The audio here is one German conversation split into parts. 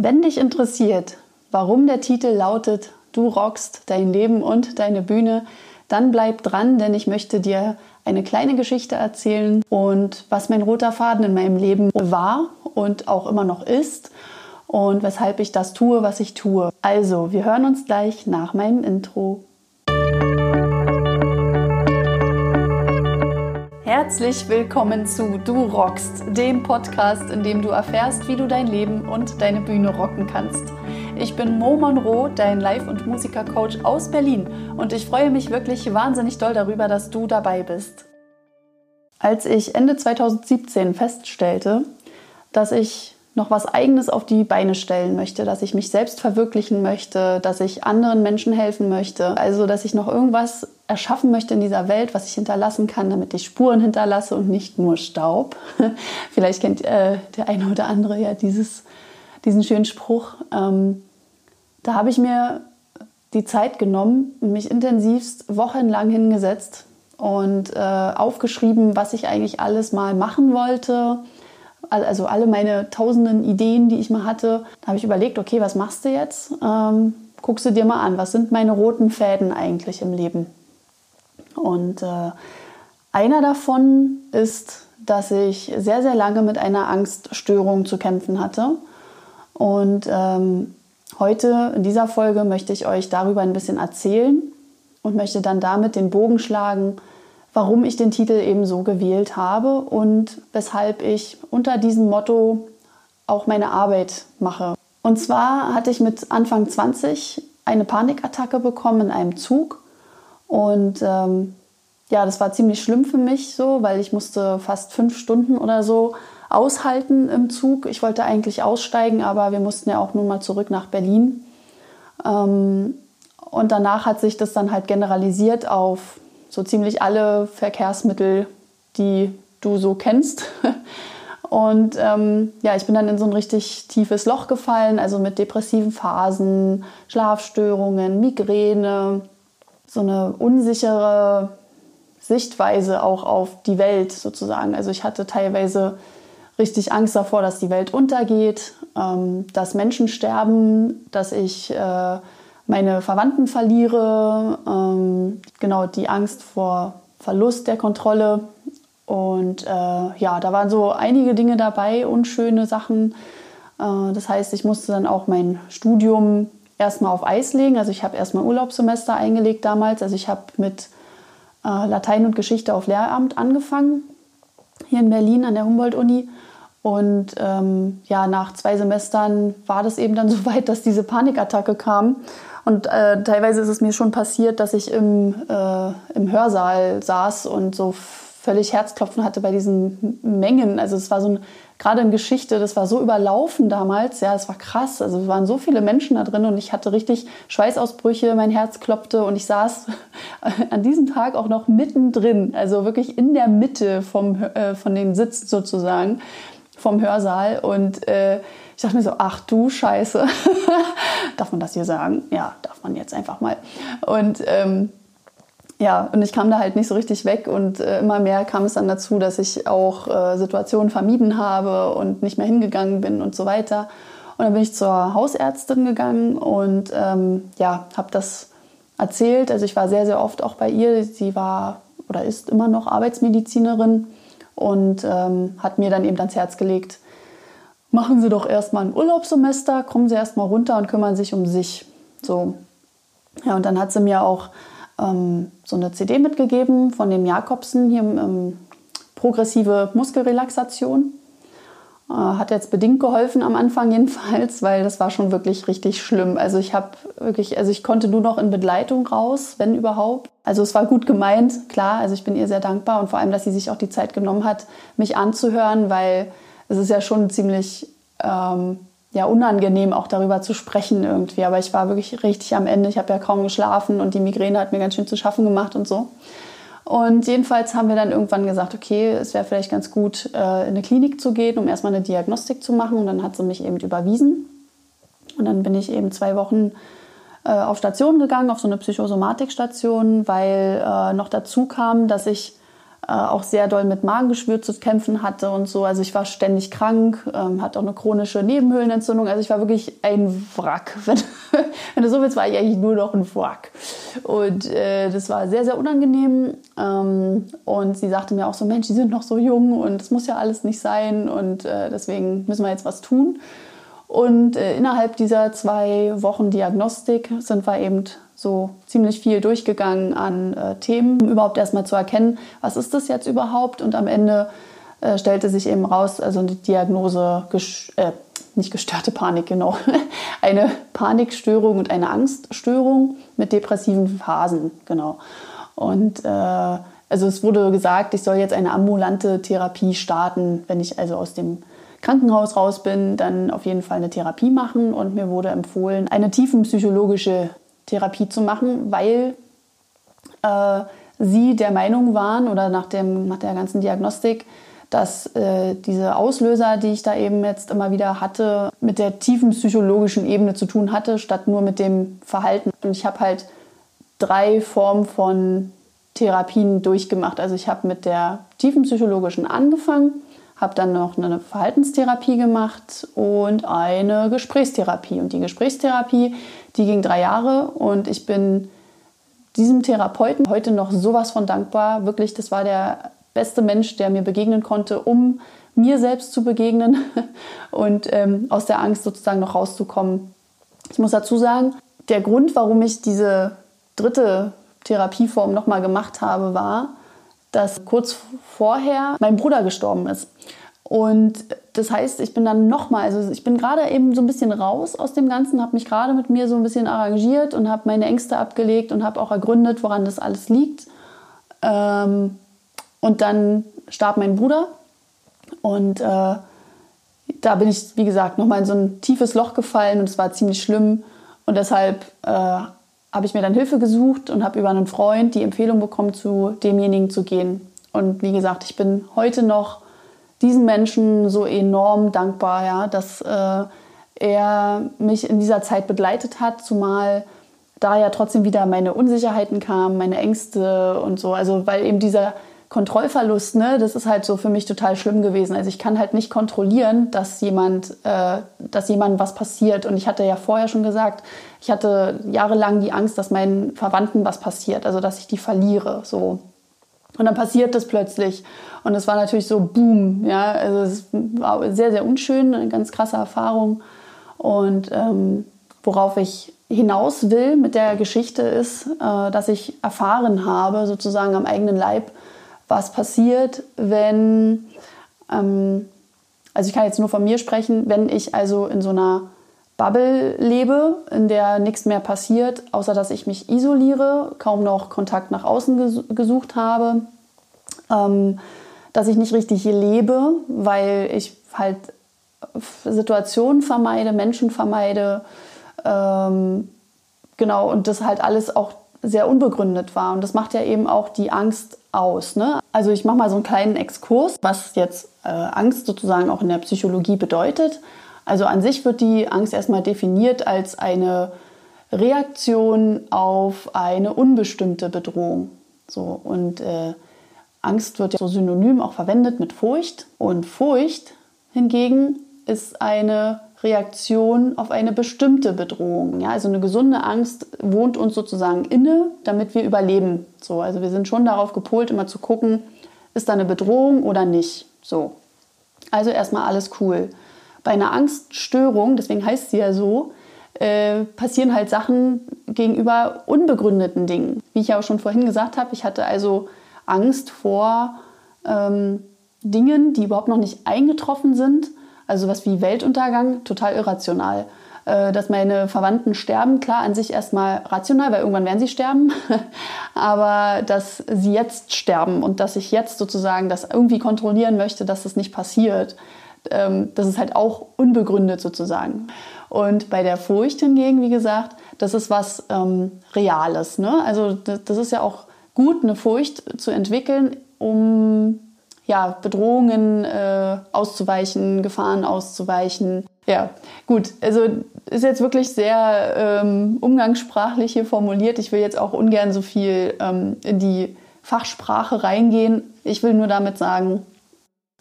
Wenn dich interessiert, warum der Titel lautet Du rockst dein Leben und deine Bühne, dann bleib dran, denn ich möchte dir eine kleine Geschichte erzählen und was mein roter Faden in meinem Leben war und auch immer noch ist und weshalb ich das tue, was ich tue. Also, wir hören uns gleich nach meinem Intro. Herzlich willkommen zu Du rockst, dem Podcast, in dem du erfährst, wie du dein Leben und deine Bühne rocken kannst. Ich bin Mo Monroe, dein Live- und Musikercoach aus Berlin und ich freue mich wirklich wahnsinnig doll darüber, dass du dabei bist. Als ich Ende 2017 feststellte, dass ich noch was Eigenes auf die Beine stellen möchte, dass ich mich selbst verwirklichen möchte, dass ich anderen Menschen helfen möchte, also dass ich noch irgendwas erschaffen möchte in dieser Welt, was ich hinterlassen kann, damit ich Spuren hinterlasse und nicht nur Staub. Vielleicht kennt äh, der eine oder andere ja dieses, diesen schönen Spruch. Ähm, da habe ich mir die Zeit genommen mich intensivst wochenlang hingesetzt und äh, aufgeschrieben, was ich eigentlich alles mal machen wollte, also alle meine tausenden Ideen, die ich mal hatte, da habe ich überlegt, okay, was machst du jetzt? Ähm, guckst du dir mal an, was sind meine roten Fäden eigentlich im Leben? Und äh, einer davon ist, dass ich sehr, sehr lange mit einer Angststörung zu kämpfen hatte. Und ähm, heute in dieser Folge möchte ich euch darüber ein bisschen erzählen und möchte dann damit den Bogen schlagen, warum ich den Titel eben so gewählt habe und weshalb ich unter diesem Motto auch meine Arbeit mache. Und zwar hatte ich mit Anfang 20 eine Panikattacke bekommen in einem Zug und ähm, ja, das war ziemlich schlimm für mich so, weil ich musste fast fünf Stunden oder so aushalten im Zug. Ich wollte eigentlich aussteigen, aber wir mussten ja auch nun mal zurück nach Berlin. Ähm, und danach hat sich das dann halt generalisiert auf so ziemlich alle Verkehrsmittel, die du so kennst. Und ähm, ja, ich bin dann in so ein richtig tiefes Loch gefallen, also mit depressiven Phasen, Schlafstörungen, Migräne, so eine unsichere Sichtweise auch auf die Welt sozusagen. Also ich hatte teilweise richtig Angst davor, dass die Welt untergeht, ähm, dass Menschen sterben, dass ich äh, meine Verwandten verliere, ähm, genau die Angst vor Verlust der Kontrolle. Und äh, ja, da waren so einige Dinge dabei, unschöne Sachen. Äh, das heißt, ich musste dann auch mein Studium erstmal auf Eis legen. Also ich habe erstmal Urlaubssemester eingelegt damals. Also ich habe mit äh, Latein und Geschichte auf Lehramt angefangen, hier in Berlin an der Humboldt-Uni. Und ähm, ja, nach zwei Semestern war das eben dann so weit, dass diese Panikattacke kam. Und äh, teilweise ist es mir schon passiert, dass ich im, äh, im Hörsaal saß und so völlig Herzklopfen hatte bei diesen Mengen. Also es war so ein, gerade in Geschichte, das war so überlaufen damals. Ja, es war krass. Also es waren so viele Menschen da drin und ich hatte richtig Schweißausbrüche, mein Herz klopfte und ich saß an diesem Tag auch noch mittendrin, also wirklich in der Mitte vom, äh, von den Sitzen sozusagen vom Hörsaal und äh, ich dachte mir so, ach du Scheiße, darf man das hier sagen? Ja, darf man jetzt einfach mal. Und ähm, ja, und ich kam da halt nicht so richtig weg und äh, immer mehr kam es dann dazu, dass ich auch äh, Situationen vermieden habe und nicht mehr hingegangen bin und so weiter. Und dann bin ich zur Hausärztin gegangen und ähm, ja, habe das erzählt. Also ich war sehr, sehr oft auch bei ihr. Sie war oder ist immer noch Arbeitsmedizinerin und ähm, hat mir dann eben ans Herz gelegt, machen Sie doch erstmal ein Urlaubssemester, kommen Sie erstmal runter und kümmern sich um sich. So. Ja, und dann hat sie mir auch ähm, so eine CD mitgegeben von dem Jakobsen hier ähm, progressive Muskelrelaxation. Äh, hat jetzt bedingt geholfen am Anfang jedenfalls, weil das war schon wirklich richtig schlimm. Also ich habe wirklich, also ich konnte nur noch in Begleitung raus, wenn überhaupt. Also es war gut gemeint, klar. Also ich bin ihr sehr dankbar und vor allem, dass sie sich auch die Zeit genommen hat, mich anzuhören, weil es ist ja schon ziemlich ähm, ja, unangenehm, auch darüber zu sprechen irgendwie. Aber ich war wirklich richtig am Ende. Ich habe ja kaum geschlafen und die Migräne hat mir ganz schön zu schaffen gemacht und so. Und jedenfalls haben wir dann irgendwann gesagt, okay, es wäre vielleicht ganz gut, äh, in eine Klinik zu gehen, um erstmal eine Diagnostik zu machen. Und dann hat sie mich eben überwiesen. Und dann bin ich eben zwei Wochen äh, auf Station gegangen, auf so eine Psychosomatikstation, weil äh, noch dazu kam, dass ich auch sehr doll mit Magengeschwür zu kämpfen hatte und so. Also ich war ständig krank, ähm, hatte auch eine chronische Nebenhöhlenentzündung. Also ich war wirklich ein Wrack. Wenn, wenn du so willst, war ich eigentlich nur noch ein Wrack. Und äh, das war sehr, sehr unangenehm. Ähm, und sie sagte mir auch so, Mensch, die sind noch so jung und das muss ja alles nicht sein und äh, deswegen müssen wir jetzt was tun. Und äh, innerhalb dieser zwei Wochen Diagnostik sind wir eben so ziemlich viel durchgegangen an äh, Themen, um überhaupt erstmal zu erkennen, was ist das jetzt überhaupt. Und am Ende äh, stellte sich eben raus, also eine Diagnose, äh, nicht gestörte Panik, genau, eine Panikstörung und eine Angststörung mit depressiven Phasen, genau. Und äh, also es wurde gesagt, ich soll jetzt eine ambulante Therapie starten, wenn ich also aus dem Krankenhaus raus bin, dann auf jeden Fall eine Therapie machen und mir wurde empfohlen, eine tiefenpsychologische Therapie zu machen, weil äh, sie der Meinung waren oder nach, dem, nach der ganzen Diagnostik, dass äh, diese Auslöser, die ich da eben jetzt immer wieder hatte, mit der tiefen psychologischen Ebene zu tun hatte, statt nur mit dem Verhalten. Und ich habe halt drei Formen von Therapien durchgemacht. Also ich habe mit der tiefen psychologischen angefangen, habe dann noch eine Verhaltenstherapie gemacht und eine Gesprächstherapie. Und die Gesprächstherapie, die ging drei Jahre und ich bin diesem Therapeuten heute noch sowas von dankbar. Wirklich, das war der beste Mensch, der mir begegnen konnte, um mir selbst zu begegnen und ähm, aus der Angst sozusagen noch rauszukommen. Ich muss dazu sagen, der Grund, warum ich diese dritte Therapieform nochmal gemacht habe, war, dass kurz vorher mein Bruder gestorben ist. Und das heißt, ich bin dann nochmal, also ich bin gerade eben so ein bisschen raus aus dem Ganzen, habe mich gerade mit mir so ein bisschen arrangiert und habe meine Ängste abgelegt und habe auch ergründet, woran das alles liegt. Ähm, und dann starb mein Bruder und äh, da bin ich, wie gesagt, nochmal in so ein tiefes Loch gefallen und es war ziemlich schlimm. Und deshalb äh, habe ich mir dann Hilfe gesucht und habe über einen Freund die Empfehlung bekommen, zu demjenigen zu gehen. Und wie gesagt, ich bin heute noch diesen Menschen so enorm dankbar, ja, dass äh, er mich in dieser Zeit begleitet hat, zumal da ja trotzdem wieder meine Unsicherheiten kamen, meine Ängste und so. Also weil eben dieser Kontrollverlust, ne, das ist halt so für mich total schlimm gewesen. Also ich kann halt nicht kontrollieren, dass jemand, äh, dass jemandem was passiert. Und ich hatte ja vorher schon gesagt, ich hatte jahrelang die Angst, dass meinen Verwandten was passiert, also dass ich die verliere. So. Und dann passiert das plötzlich. Und es war natürlich so Boom. Ja, also es war sehr, sehr unschön, eine ganz krasse Erfahrung. Und ähm, worauf ich hinaus will mit der Geschichte ist, äh, dass ich erfahren habe, sozusagen am eigenen Leib, was passiert, wenn, ähm, also ich kann jetzt nur von mir sprechen, wenn ich also in so einer Bubble lebe, in der nichts mehr passiert, außer dass ich mich isoliere, kaum noch Kontakt nach außen ges gesucht habe, ähm, dass ich nicht richtig lebe, weil ich halt Situationen vermeide, Menschen vermeide, ähm, genau, und das halt alles auch sehr unbegründet war. Und das macht ja eben auch die Angst aus. Ne? Also ich mache mal so einen kleinen Exkurs, was jetzt äh, Angst sozusagen auch in der Psychologie bedeutet. Also an sich wird die Angst erstmal definiert als eine Reaktion auf eine unbestimmte Bedrohung. So, und äh, Angst wird ja so synonym auch verwendet mit Furcht. Und Furcht hingegen ist eine Reaktion auf eine bestimmte Bedrohung. Ja, also eine gesunde Angst wohnt uns sozusagen inne, damit wir überleben. So, also wir sind schon darauf gepolt, immer zu gucken, ist da eine Bedrohung oder nicht. So. Also erstmal alles cool. Bei einer Angststörung, deswegen heißt sie ja so, äh, passieren halt Sachen gegenüber unbegründeten Dingen. Wie ich ja auch schon vorhin gesagt habe, ich hatte also Angst vor ähm, Dingen, die überhaupt noch nicht eingetroffen sind also was wie Weltuntergang, total irrational. Äh, dass meine Verwandten sterben, klar, an sich erstmal rational, weil irgendwann werden sie sterben. Aber dass sie jetzt sterben und dass ich jetzt sozusagen das irgendwie kontrollieren möchte, dass das nicht passiert, ähm, das ist halt auch unbegründet sozusagen. Und bei der Furcht hingegen, wie gesagt, das ist was ähm, Reales. Ne? Also das ist ja auch gut, eine Furcht zu entwickeln, um ja, Bedrohungen äh, auszuweichen, Gefahren auszuweichen. Ja, gut, also ist jetzt wirklich sehr ähm, umgangssprachlich hier formuliert. Ich will jetzt auch ungern so viel ähm, in die Fachsprache reingehen. Ich will nur damit sagen,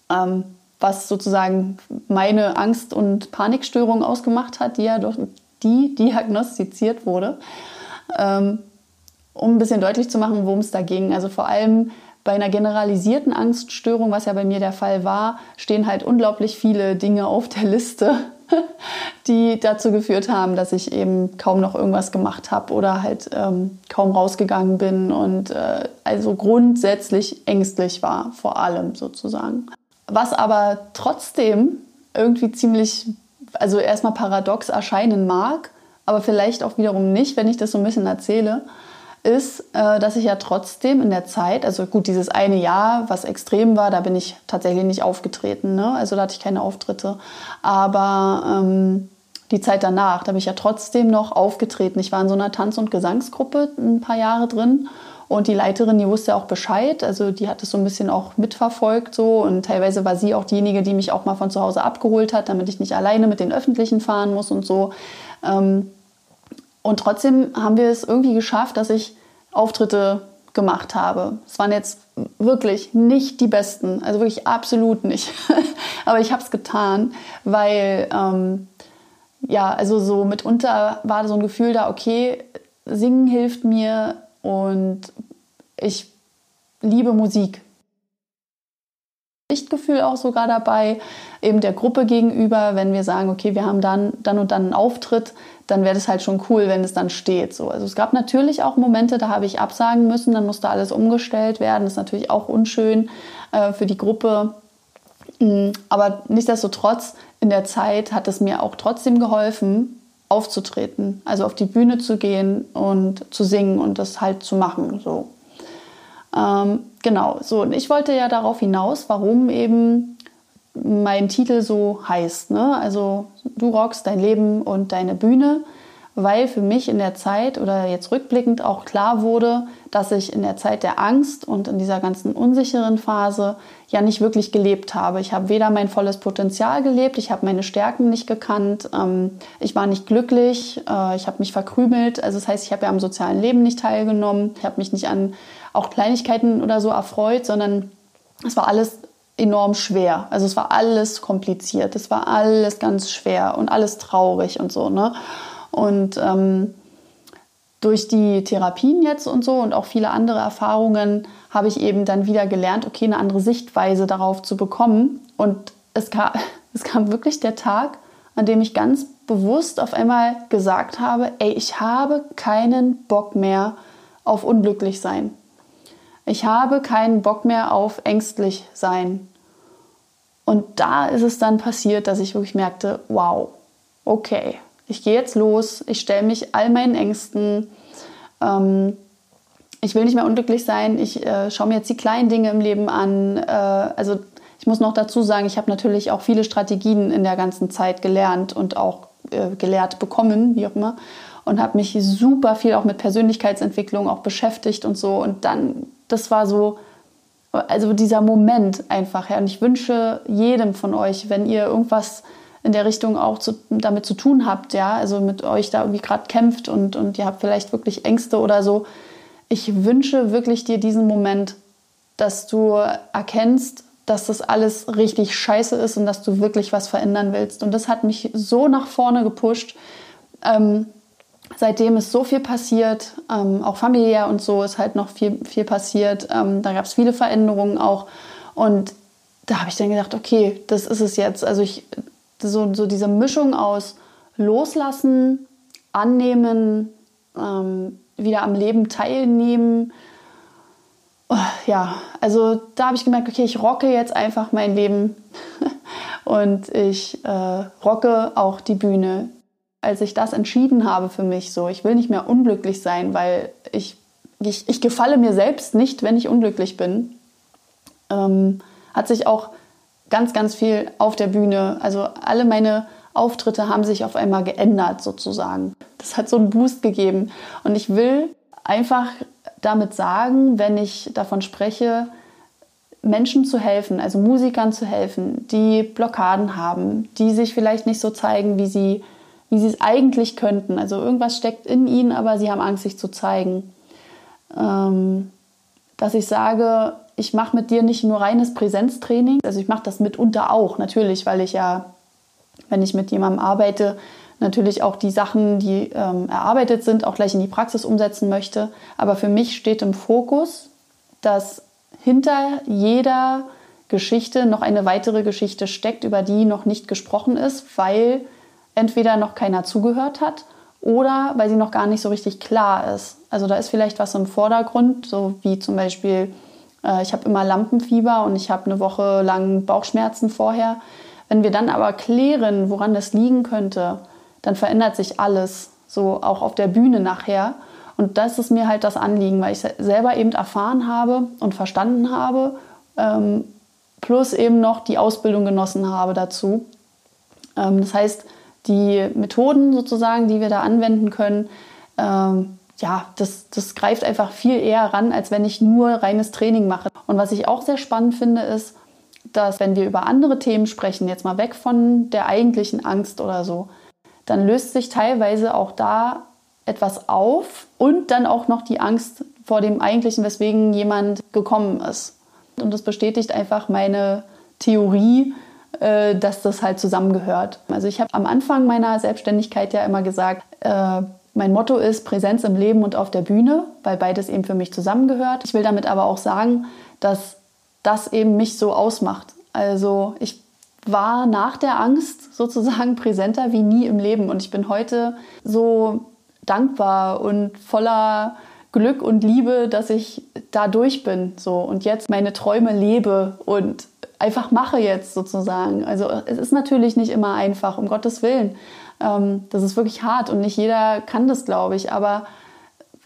ähm, was sozusagen meine Angst- und Panikstörung ausgemacht hat, die ja durch die diagnostiziert wurde. Ähm, um ein bisschen deutlich zu machen, worum es da ging. Also vor allem bei einer generalisierten Angststörung, was ja bei mir der Fall war, stehen halt unglaublich viele Dinge auf der Liste, die dazu geführt haben, dass ich eben kaum noch irgendwas gemacht habe oder halt ähm, kaum rausgegangen bin und äh, also grundsätzlich ängstlich war, vor allem sozusagen. Was aber trotzdem irgendwie ziemlich, also erstmal paradox erscheinen mag, aber vielleicht auch wiederum nicht, wenn ich das so ein bisschen erzähle, ist, äh, dass ich ja trotzdem in der Zeit, also gut, dieses eine Jahr, was extrem war, da bin ich tatsächlich nicht aufgetreten, ne? also da hatte ich keine Auftritte. Aber ähm, die Zeit danach, da bin ich ja trotzdem noch aufgetreten. Ich war in so einer Tanz- und Gesangsgruppe ein paar Jahre drin und die Leiterin, die wusste auch Bescheid, also die hat es so ein bisschen auch mitverfolgt so und teilweise war sie auch diejenige, die mich auch mal von zu Hause abgeholt hat, damit ich nicht alleine mit den Öffentlichen fahren muss und so. Ähm, und trotzdem haben wir es irgendwie geschafft, dass ich Auftritte gemacht habe. Es waren jetzt wirklich nicht die besten, also wirklich absolut nicht. Aber ich habe es getan, weil ähm, ja, also so mitunter war so ein Gefühl da, okay, singen hilft mir und ich liebe Musik. Lichtgefühl auch sogar dabei, eben der Gruppe gegenüber, wenn wir sagen, okay, wir haben dann, dann und dann einen Auftritt, dann wäre das halt schon cool, wenn es dann steht. So. Also es gab natürlich auch Momente, da habe ich absagen müssen, dann musste alles umgestellt werden. Das ist natürlich auch unschön äh, für die Gruppe. Mm, aber nichtsdestotrotz, in der Zeit hat es mir auch trotzdem geholfen, aufzutreten, also auf die Bühne zu gehen und zu singen und das halt zu machen. So. Ähm, genau, so. Und ich wollte ja darauf hinaus, warum eben mein Titel so heißt. Ne? Also du rockst dein Leben und deine Bühne, weil für mich in der Zeit oder jetzt rückblickend auch klar wurde, dass ich in der Zeit der Angst und in dieser ganzen unsicheren Phase ja nicht wirklich gelebt habe. Ich habe weder mein volles Potenzial gelebt, ich habe meine Stärken nicht gekannt, ähm, ich war nicht glücklich, äh, ich habe mich verkrümelt. Also das heißt, ich habe ja am sozialen Leben nicht teilgenommen, ich habe mich nicht an auch Kleinigkeiten oder so erfreut, sondern es war alles enorm schwer. Also es war alles kompliziert, es war alles ganz schwer und alles traurig und so. Ne? Und ähm, durch die Therapien jetzt und so und auch viele andere Erfahrungen habe ich eben dann wieder gelernt, okay, eine andere Sichtweise darauf zu bekommen. Und es kam, es kam wirklich der Tag, an dem ich ganz bewusst auf einmal gesagt habe, ey, ich habe keinen Bock mehr auf unglücklich sein. Ich habe keinen Bock mehr auf ängstlich sein. Und da ist es dann passiert, dass ich wirklich merkte, wow, okay, ich gehe jetzt los, ich stelle mich all meinen Ängsten. Ähm, ich will nicht mehr unglücklich sein, ich äh, schaue mir jetzt die kleinen Dinge im Leben an. Äh, also ich muss noch dazu sagen, ich habe natürlich auch viele Strategien in der ganzen Zeit gelernt und auch äh, gelehrt bekommen, wie auch immer. Und habe mich super viel auch mit Persönlichkeitsentwicklung auch beschäftigt und so. Und dann das war so, also dieser Moment einfach. Ja. Und ich wünsche jedem von euch, wenn ihr irgendwas in der Richtung auch zu, damit zu tun habt, ja, also mit euch da irgendwie gerade kämpft und, und ihr habt vielleicht wirklich Ängste oder so. Ich wünsche wirklich dir diesen Moment, dass du erkennst, dass das alles richtig scheiße ist und dass du wirklich was verändern willst. Und das hat mich so nach vorne gepusht. Ähm, seitdem ist so viel passiert, ähm, auch familiär und so ist halt noch viel, viel passiert. Ähm, da gab es viele Veränderungen auch. Und da habe ich dann gedacht, okay, das ist es jetzt. Also ich, so, so diese Mischung aus Loslassen, Annehmen, ähm, wieder am Leben teilnehmen. Oh, ja, also da habe ich gemerkt, okay, ich rocke jetzt einfach mein Leben und ich äh, rocke auch die Bühne als ich das entschieden habe für mich, so, ich will nicht mehr unglücklich sein, weil ich, ich, ich gefalle mir selbst nicht, wenn ich unglücklich bin, ähm, hat sich auch ganz, ganz viel auf der Bühne, also alle meine Auftritte haben sich auf einmal geändert sozusagen. Das hat so einen Boost gegeben. Und ich will einfach damit sagen, wenn ich davon spreche, Menschen zu helfen, also Musikern zu helfen, die Blockaden haben, die sich vielleicht nicht so zeigen, wie sie wie sie es eigentlich könnten. Also irgendwas steckt in ihnen, aber sie haben Angst, sich zu zeigen. Ähm, dass ich sage, ich mache mit dir nicht nur reines Präsenztraining, also ich mache das mitunter auch, natürlich, weil ich ja, wenn ich mit jemandem arbeite, natürlich auch die Sachen, die ähm, erarbeitet sind, auch gleich in die Praxis umsetzen möchte. Aber für mich steht im Fokus, dass hinter jeder Geschichte noch eine weitere Geschichte steckt, über die noch nicht gesprochen ist, weil entweder noch keiner zugehört hat oder weil sie noch gar nicht so richtig klar ist. Also da ist vielleicht was im Vordergrund, so wie zum Beispiel, äh, ich habe immer Lampenfieber und ich habe eine Woche lang Bauchschmerzen vorher. Wenn wir dann aber klären, woran das liegen könnte, dann verändert sich alles, so auch auf der Bühne nachher. Und das ist mir halt das Anliegen, weil ich selber eben erfahren habe und verstanden habe, ähm, plus eben noch die Ausbildung genossen habe dazu. Ähm, das heißt, die Methoden sozusagen, die wir da anwenden können, ähm, ja, das, das greift einfach viel eher ran, als wenn ich nur reines Training mache. Und was ich auch sehr spannend finde, ist, dass wenn wir über andere Themen sprechen, jetzt mal weg von der eigentlichen Angst oder so, dann löst sich teilweise auch da etwas auf und dann auch noch die Angst vor dem eigentlichen, weswegen jemand gekommen ist. Und das bestätigt einfach meine Theorie, dass das halt zusammengehört. Also ich habe am Anfang meiner Selbstständigkeit ja immer gesagt, äh, mein Motto ist Präsenz im Leben und auf der Bühne, weil beides eben für mich zusammengehört. Ich will damit aber auch sagen, dass das eben mich so ausmacht. Also ich war nach der Angst sozusagen präsenter wie nie im Leben. Und ich bin heute so dankbar und voller Glück und Liebe, dass ich da durch bin. So und jetzt meine Träume lebe und einfach mache jetzt sozusagen. Also es ist natürlich nicht immer einfach, um Gottes Willen. Ähm, das ist wirklich hart und nicht jeder kann das, glaube ich. Aber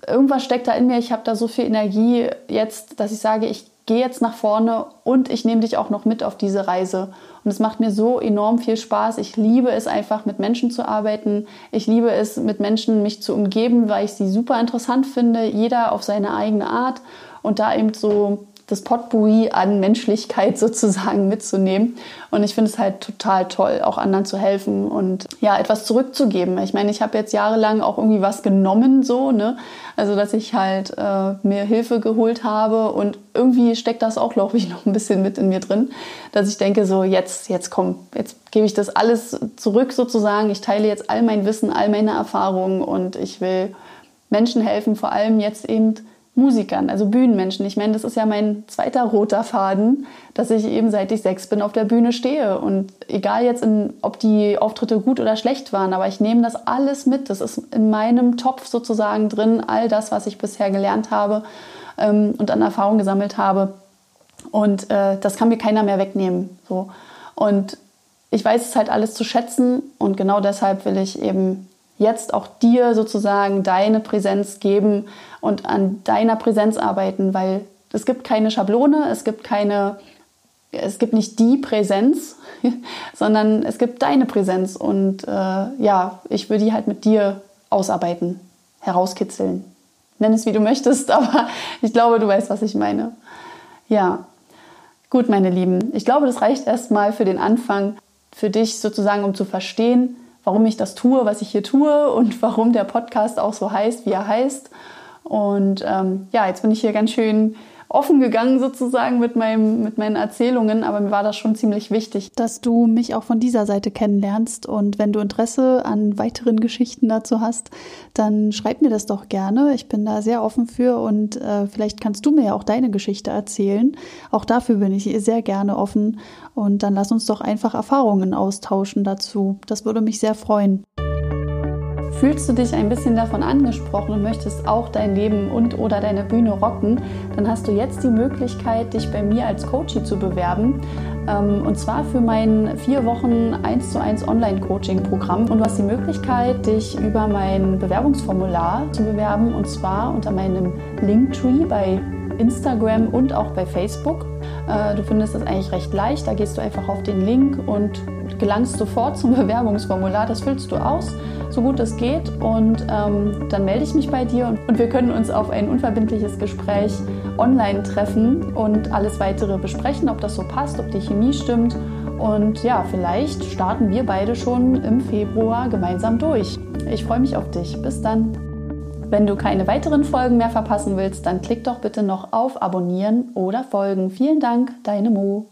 irgendwas steckt da in mir. Ich habe da so viel Energie jetzt, dass ich sage, ich gehe jetzt nach vorne und ich nehme dich auch noch mit auf diese Reise. Und es macht mir so enorm viel Spaß. Ich liebe es einfach, mit Menschen zu arbeiten. Ich liebe es, mit Menschen mich zu umgeben, weil ich sie super interessant finde, jeder auf seine eigene Art. Und da eben so das Potpourri an Menschlichkeit sozusagen mitzunehmen. Und ich finde es halt total toll, auch anderen zu helfen und ja, etwas zurückzugeben. Ich meine, ich habe jetzt jahrelang auch irgendwie was genommen, so, ne? Also, dass ich halt äh, mir Hilfe geholt habe und irgendwie steckt das auch, glaube ich, noch ein bisschen mit in mir drin, dass ich denke, so, jetzt, jetzt komm, jetzt gebe ich das alles zurück sozusagen. Ich teile jetzt all mein Wissen, all meine Erfahrungen und ich will Menschen helfen, vor allem jetzt eben Musikern, also Bühnenmenschen. Ich meine, das ist ja mein zweiter roter Faden, dass ich eben seit ich sechs bin auf der Bühne stehe. Und egal jetzt, in, ob die Auftritte gut oder schlecht waren, aber ich nehme das alles mit. Das ist in meinem Topf sozusagen drin, all das, was ich bisher gelernt habe ähm, und an Erfahrung gesammelt habe. Und äh, das kann mir keiner mehr wegnehmen. So. Und ich weiß es halt alles zu schätzen und genau deshalb will ich eben jetzt auch dir sozusagen deine Präsenz geben und an deiner Präsenz arbeiten, weil es gibt keine Schablone, es gibt keine, es gibt nicht die Präsenz, sondern es gibt deine Präsenz und äh, ja, ich will die halt mit dir ausarbeiten, herauskitzeln. Nenn es wie du möchtest, aber ich glaube, du weißt, was ich meine. Ja, gut, meine Lieben. Ich glaube, das reicht erstmal für den Anfang, für dich sozusagen, um zu verstehen, warum ich das tue, was ich hier tue und warum der Podcast auch so heißt, wie er heißt. Und ähm, ja, jetzt bin ich hier ganz schön offen gegangen sozusagen mit, meinem, mit meinen Erzählungen, aber mir war das schon ziemlich wichtig, dass du mich auch von dieser Seite kennenlernst. Und wenn du Interesse an weiteren Geschichten dazu hast, dann schreib mir das doch gerne. Ich bin da sehr offen für und äh, vielleicht kannst du mir ja auch deine Geschichte erzählen. Auch dafür bin ich sehr gerne offen. Und dann lass uns doch einfach Erfahrungen austauschen dazu. Das würde mich sehr freuen. Fühlst du dich ein bisschen davon angesprochen und möchtest auch dein Leben und oder deine Bühne rocken, dann hast du jetzt die Möglichkeit, dich bei mir als Coachie zu bewerben. Ähm, und zwar für mein vier Wochen 1 zu 1 Online-Coaching-Programm. Und du hast die Möglichkeit, dich über mein Bewerbungsformular zu bewerben und zwar unter meinem Linktree bei Instagram und auch bei Facebook. Äh, du findest das eigentlich recht leicht. Da gehst du einfach auf den Link und gelangst sofort zum Bewerbungsformular. Das füllst du aus so gut es geht. Und ähm, dann melde ich mich bei dir und, und wir können uns auf ein unverbindliches Gespräch online treffen und alles weitere besprechen, ob das so passt, ob die Chemie stimmt. Und ja, vielleicht starten wir beide schon im Februar gemeinsam durch. Ich freue mich auf dich. Bis dann. Wenn du keine weiteren Folgen mehr verpassen willst, dann klick doch bitte noch auf Abonnieren oder Folgen. Vielen Dank, deine Mo.